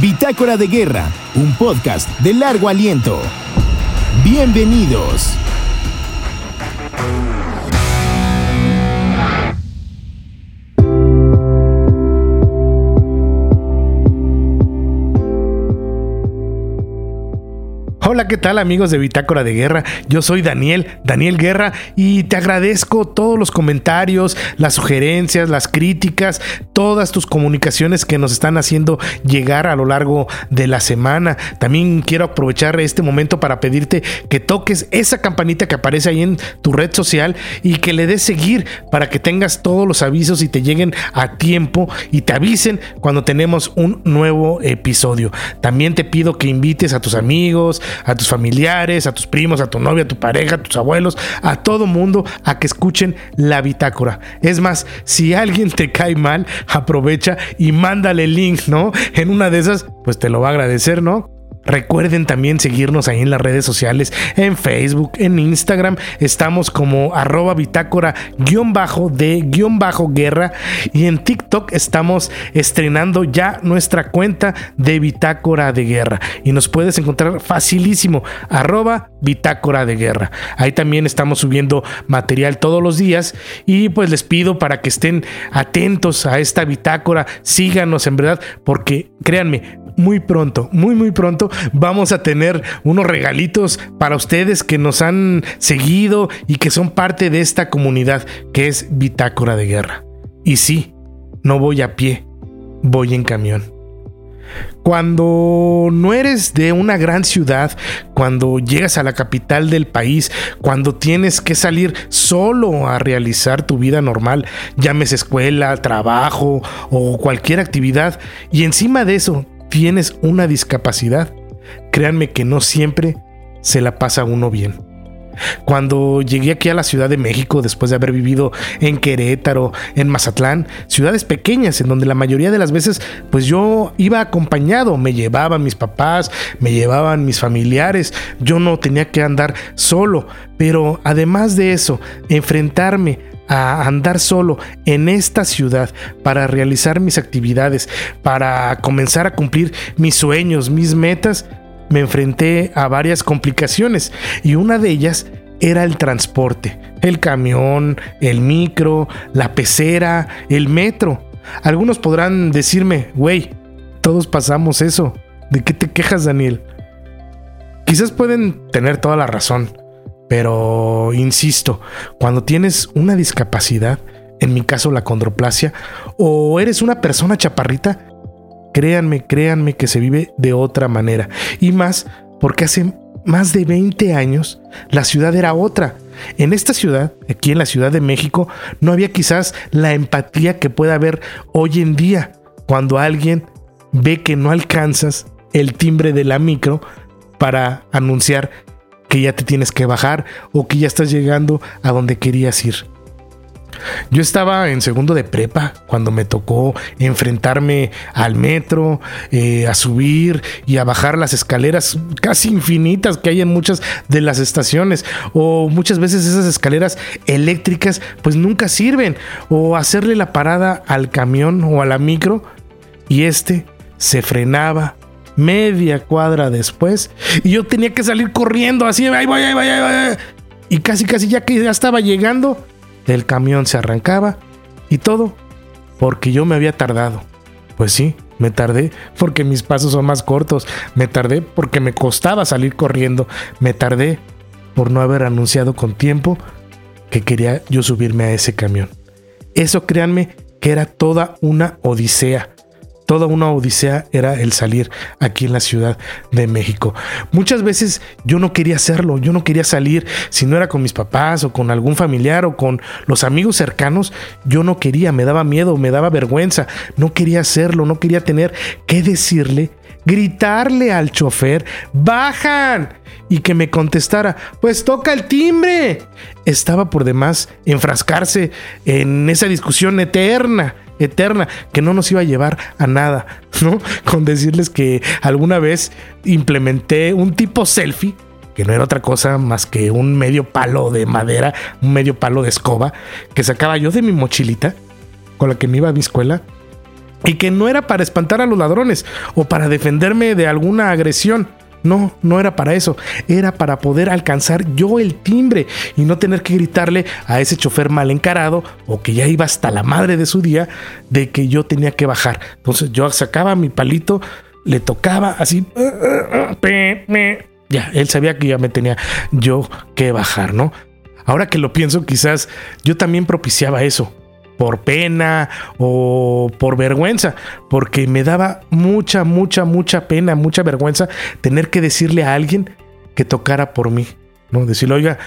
Bitácora de Guerra, un podcast de largo aliento. Bienvenidos. Hola, ¿qué tal amigos de Bitácora de Guerra? Yo soy Daniel, Daniel Guerra, y te agradezco todos los comentarios, las sugerencias, las críticas, todas tus comunicaciones que nos están haciendo llegar a lo largo de la semana. También quiero aprovechar este momento para pedirte que toques esa campanita que aparece ahí en tu red social y que le des seguir para que tengas todos los avisos y te lleguen a tiempo y te avisen cuando tenemos un nuevo episodio. También te pido que invites a tus amigos, a tus familiares, a tus primos, a tu novia, a tu pareja, a tus abuelos, a todo mundo a que escuchen la bitácora. Es más, si alguien te cae mal, aprovecha y mándale el link, ¿no? En una de esas, pues te lo va a agradecer, ¿no? Recuerden también seguirnos ahí en las redes sociales, en Facebook, en Instagram. Estamos como arroba bitácora guion bajo de guion bajo guerra. Y en TikTok estamos estrenando ya nuestra cuenta de bitácora de guerra. Y nos puedes encontrar facilísimo, arroba bitácora de guerra. Ahí también estamos subiendo material todos los días. Y pues les pido para que estén atentos a esta bitácora. Síganos en verdad, porque créanme, muy pronto, muy muy pronto vamos a tener unos regalitos para ustedes que nos han seguido y que son parte de esta comunidad que es Bitácora de Guerra. Y sí, no voy a pie, voy en camión. Cuando no eres de una gran ciudad, cuando llegas a la capital del país, cuando tienes que salir solo a realizar tu vida normal, llames escuela, trabajo o cualquier actividad, y encima de eso tienes una discapacidad, créanme que no siempre se la pasa uno bien. Cuando llegué aquí a la Ciudad de México, después de haber vivido en Querétaro, en Mazatlán, ciudades pequeñas en donde la mayoría de las veces pues yo iba acompañado, me llevaban mis papás, me llevaban mis familiares, yo no tenía que andar solo, pero además de eso, enfrentarme a andar solo en esta ciudad para realizar mis actividades, para comenzar a cumplir mis sueños, mis metas, me enfrenté a varias complicaciones y una de ellas era el transporte, el camión, el micro, la pecera, el metro. Algunos podrán decirme, güey, todos pasamos eso. ¿De qué te quejas, Daniel? Quizás pueden tener toda la razón pero, insisto, cuando tienes una discapacidad, en mi caso la condroplasia, o eres una persona chaparrita, créanme, créanme que se vive de otra manera. Y más porque hace más de 20 años la ciudad era otra. En esta ciudad, aquí en la Ciudad de México, no había quizás la empatía que puede haber hoy en día cuando alguien ve que no alcanzas el timbre de la micro para anunciar que ya te tienes que bajar o que ya estás llegando a donde querías ir. Yo estaba en segundo de prepa cuando me tocó enfrentarme al metro, eh, a subir y a bajar las escaleras casi infinitas que hay en muchas de las estaciones. O muchas veces esas escaleras eléctricas pues nunca sirven. O hacerle la parada al camión o a la micro y este se frenaba media cuadra después y yo tenía que salir corriendo así. Y casi, casi ya que ya estaba llegando, el camión se arrancaba y todo porque yo me había tardado. Pues sí, me tardé porque mis pasos son más cortos. Me tardé porque me costaba salir corriendo. Me tardé por no haber anunciado con tiempo que quería yo subirme a ese camión. Eso créanme que era toda una odisea toda una odisea era el salir aquí en la Ciudad de México. Muchas veces yo no quería hacerlo, yo no quería salir si no era con mis papás o con algún familiar o con los amigos cercanos, yo no quería, me daba miedo, me daba vergüenza, no quería hacerlo, no quería tener que decirle, gritarle al chofer, bajan y que me contestara, pues toca el timbre. Estaba por demás enfrascarse en esa discusión eterna eterna que no nos iba a llevar a nada, ¿no? Con decirles que alguna vez implementé un tipo selfie que no era otra cosa más que un medio palo de madera, un medio palo de escoba que sacaba yo de mi mochilita con la que me iba a mi escuela y que no era para espantar a los ladrones o para defenderme de alguna agresión, no, no era para eso. Era para poder alcanzar yo el timbre y no tener que gritarle a ese chofer mal encarado o que ya iba hasta la madre de su día de que yo tenía que bajar. Entonces yo sacaba mi palito, le tocaba así. Ya, él sabía que ya me tenía yo que bajar, ¿no? Ahora que lo pienso, quizás yo también propiciaba eso por pena o por vergüenza, porque me daba mucha, mucha, mucha pena, mucha vergüenza tener que decirle a alguien que tocara por mí, ¿no? Decirle, oiga,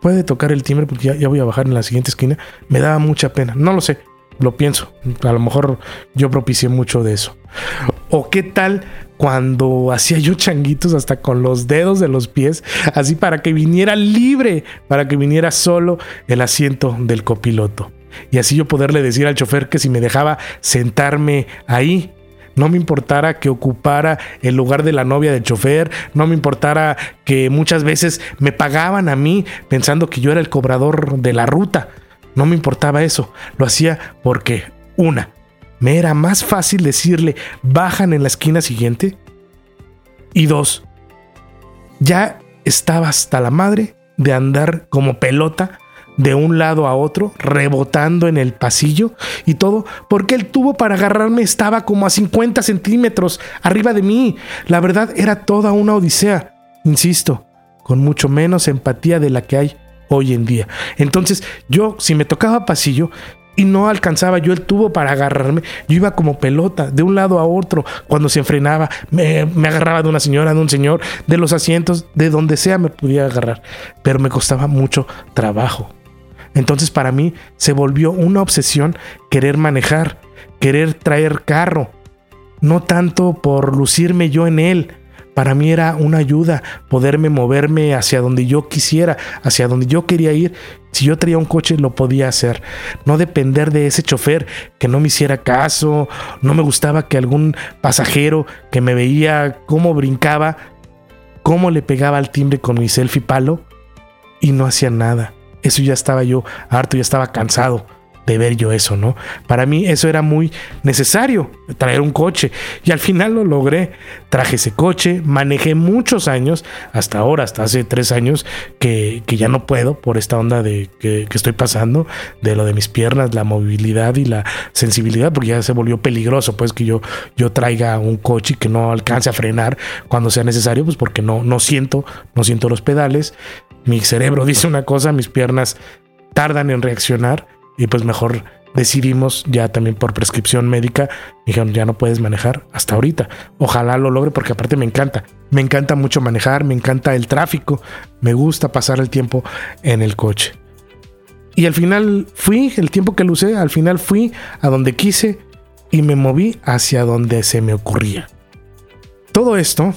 puede tocar el timbre porque ya, voy a bajar en la siguiente esquina. Me daba mucha pena, no lo sé, lo pienso. A lo mejor yo propicié mucho de eso. O qué tal cuando hacía yo changuitos hasta con los dedos de los pies, así para que viniera libre, para que viniera solo el asiento del copiloto y así yo poderle decir al chofer que si me dejaba sentarme ahí, no me importara que ocupara el lugar de la novia del chofer, no me importara que muchas veces me pagaban a mí pensando que yo era el cobrador de la ruta. No me importaba eso, lo hacía porque, una, me era más fácil decirle bajan en la esquina siguiente. Y dos, ya estaba hasta la madre de andar como pelota de un lado a otro, rebotando en el pasillo y todo, porque el tubo para agarrarme estaba como a 50 centímetros arriba de mí. La verdad era toda una odisea, insisto, con mucho menos empatía de la que hay hoy en día. Entonces yo, si me tocaba pasillo, y no alcanzaba yo el tubo para agarrarme. Yo iba como pelota, de un lado a otro, cuando se enfrenaba. Me, me, agarraba de una señora, de un señor, de los asientos, de donde sea me podía agarrar. Pero me costaba mucho trabajo. Entonces para mí se volvió una obsesión querer manejar, querer traer carro, no tanto por lucirme yo en él. Para mí era una ayuda poderme moverme hacia donde yo quisiera, hacia donde yo quería ir. Si yo traía un coche lo podía hacer. No depender de ese chofer que no me hiciera caso. No me gustaba que algún pasajero que me veía cómo brincaba, cómo le pegaba al timbre con mi selfie palo y no hacía nada. Eso ya estaba yo harto, ya estaba cansado de ver yo eso, ¿no? Para mí eso era muy necesario, traer un coche. Y al final lo logré. Traje ese coche, manejé muchos años, hasta ahora, hasta hace tres años, que, ya no puedo por esta onda de que, estoy pasando, de lo de mis piernas, la movilidad y la sensibilidad, porque ya se volvió peligroso, pues que yo, yo traiga un coche que no alcance a frenar cuando sea necesario, pues porque no, no siento, no siento los pedales mi cerebro dice una cosa, mis piernas tardan en reaccionar y pues mejor decidimos ya también por prescripción médica, dijeron ya no puedes manejar hasta ahorita. Ojalá lo logre porque aparte me encanta. Me encanta mucho manejar, me encanta el tráfico, me gusta pasar el tiempo en el coche. Y al final fui, el tiempo que lo usé, al final fui a donde quise y me moví hacia donde se me ocurría. Todo esto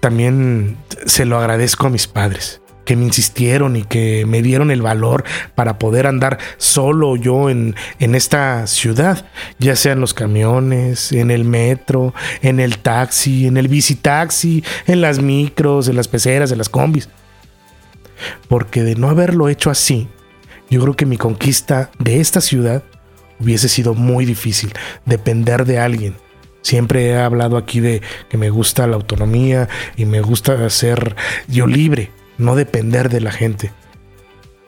también se lo agradezco a mis padres que me insistieron y que me dieron el valor para poder andar solo yo en, en esta ciudad, ya sea en los camiones, en el metro, en el taxi, en el bicitaxi, en las micros, en las peceras, en las combis. Porque de no haberlo hecho así, yo creo que mi conquista de esta ciudad hubiese sido muy difícil, depender de alguien. Siempre he hablado aquí de que me gusta la autonomía y me gusta ser yo libre no depender de la gente.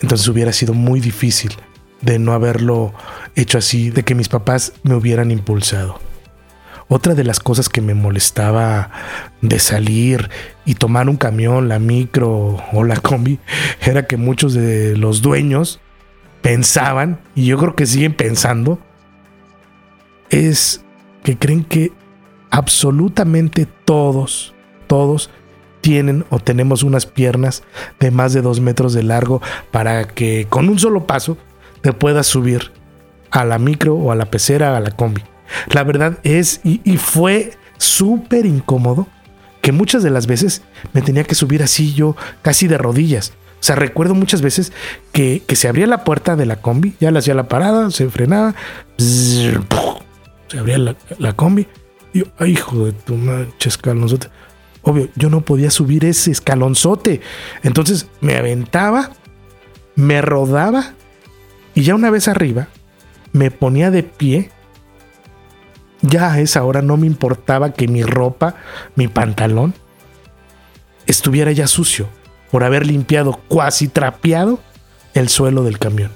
Entonces hubiera sido muy difícil de no haberlo hecho así, de que mis papás me hubieran impulsado. Otra de las cosas que me molestaba de salir y tomar un camión, la micro o la combi, era que muchos de los dueños pensaban, y yo creo que siguen pensando, es que creen que absolutamente todos, todos tienen o tenemos unas piernas de más de dos metros de largo para que con un solo paso te puedas subir a la micro o a la pecera, a la combi. La verdad es, y, fue súper incómodo, que muchas de las veces me tenía que subir así yo, casi de rodillas. O sea, recuerdo muchas veces que, se abría la puerta de la combi, ya le hacía la parada, se frenaba, se abría la, combi. Y yo, ay, hijo de tu mancha, escalonzote. Obvio, yo no podía subir ese escalonzote. Entonces me aventaba, me rodaba y ya una vez arriba, me ponía de pie. Ya a esa hora no me importaba que mi ropa, mi pantalón, estuviera ya sucio por haber limpiado, cuasi trapeado el suelo del camión.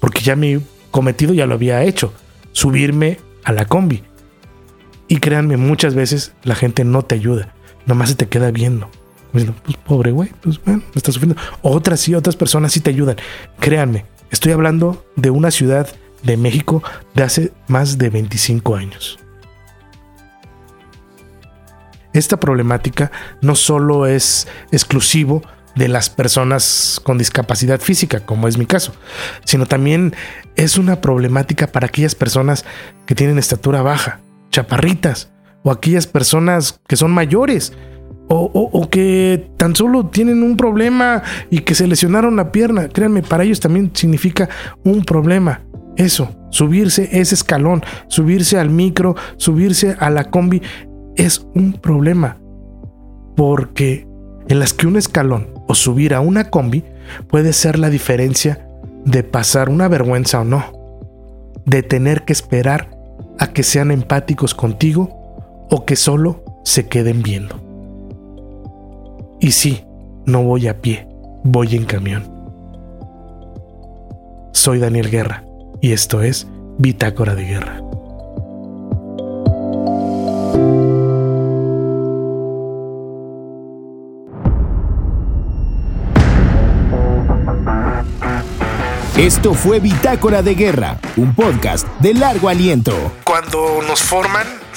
Porque ya mi cometido ya lo había hecho, subirme a la combi. Y créanme, muchas veces la gente no te ayuda, nomás se te queda viendo. Pues, pobre güey, pues bueno, está sufriendo. Otras sí, otras personas sí te ayudan. Créanme, estoy hablando de una ciudad de México de hace más de 25 años. Esta problemática no solo es exclusivo de las personas con discapacidad física, como es mi caso, sino también es una problemática para aquellas personas que tienen estatura baja, chaparritas, o aquellas personas que son mayores, o, que tan solo tienen un problema y que se lesionaron la pierna. Créanme, para ellos también significa un problema. Eso, subirse ese escalón, subirse al micro, subirse a la combi, es un problema. Porque en las que un escalón o subir a una combi puede ser la diferencia de pasar una vergüenza o no, de tener que esperar a que sean empáticos contigo o que solo se queden viendo. Y sí, no voy a pie, voy en camión. Soy Daniel Guerra y esto es Bitácora de Guerra. Esto fue Bitácora de Guerra, un podcast de largo aliento. Cuando nos forman,